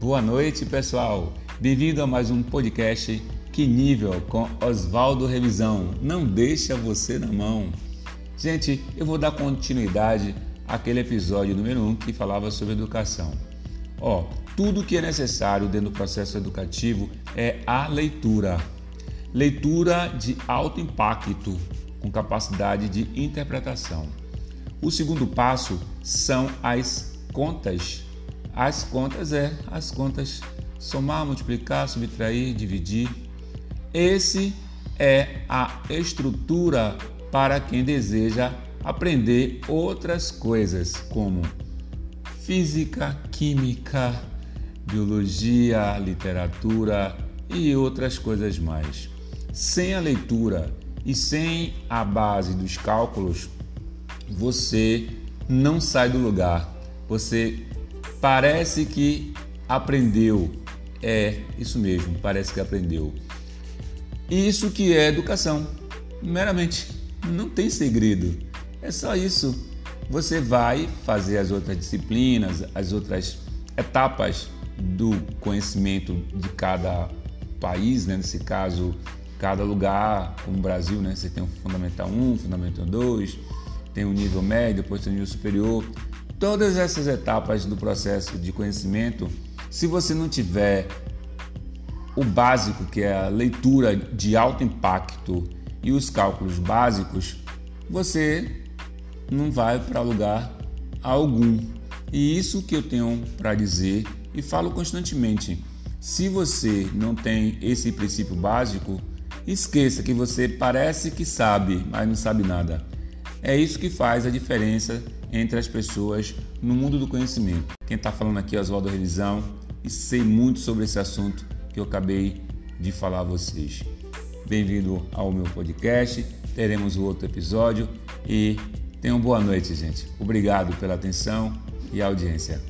Boa noite, pessoal. Bem-vindo a mais um podcast Que Nível com Oswaldo Revisão. Não deixa você na mão. Gente, eu vou dar continuidade àquele episódio número 1 um que falava sobre educação. Ó, tudo que é necessário dentro do processo educativo é a leitura. Leitura de alto impacto, com capacidade de interpretação. O segundo passo são as contas. As contas é as contas somar, multiplicar, subtrair, dividir. Esse é a estrutura para quem deseja aprender outras coisas como física, química, biologia, literatura e outras coisas mais. Sem a leitura e sem a base dos cálculos, você não sai do lugar. Você parece que aprendeu. É isso mesmo, parece que aprendeu. Isso que é educação, meramente. Não tem segredo. É só isso. Você vai fazer as outras disciplinas, as outras etapas do conhecimento de cada país, né? nesse caso, cada lugar, como o Brasil, né? você tem o Fundamental 1, Fundamental 2, tem o nível médio, depois tem o nível superior. Todas essas etapas do processo de conhecimento, se você não tiver o básico, que é a leitura de alto impacto e os cálculos básicos, você não vai para lugar algum. E isso que eu tenho para dizer e falo constantemente. Se você não tem esse princípio básico, esqueça que você parece que sabe, mas não sabe nada. É isso que faz a diferença entre as pessoas no mundo do conhecimento. Quem está falando aqui é Oswaldo Revisão e sei muito sobre esse assunto que eu acabei de falar a vocês. Bem-vindo ao meu podcast, teremos o outro episódio e tenham boa noite, gente. Obrigado pela atenção e audiência.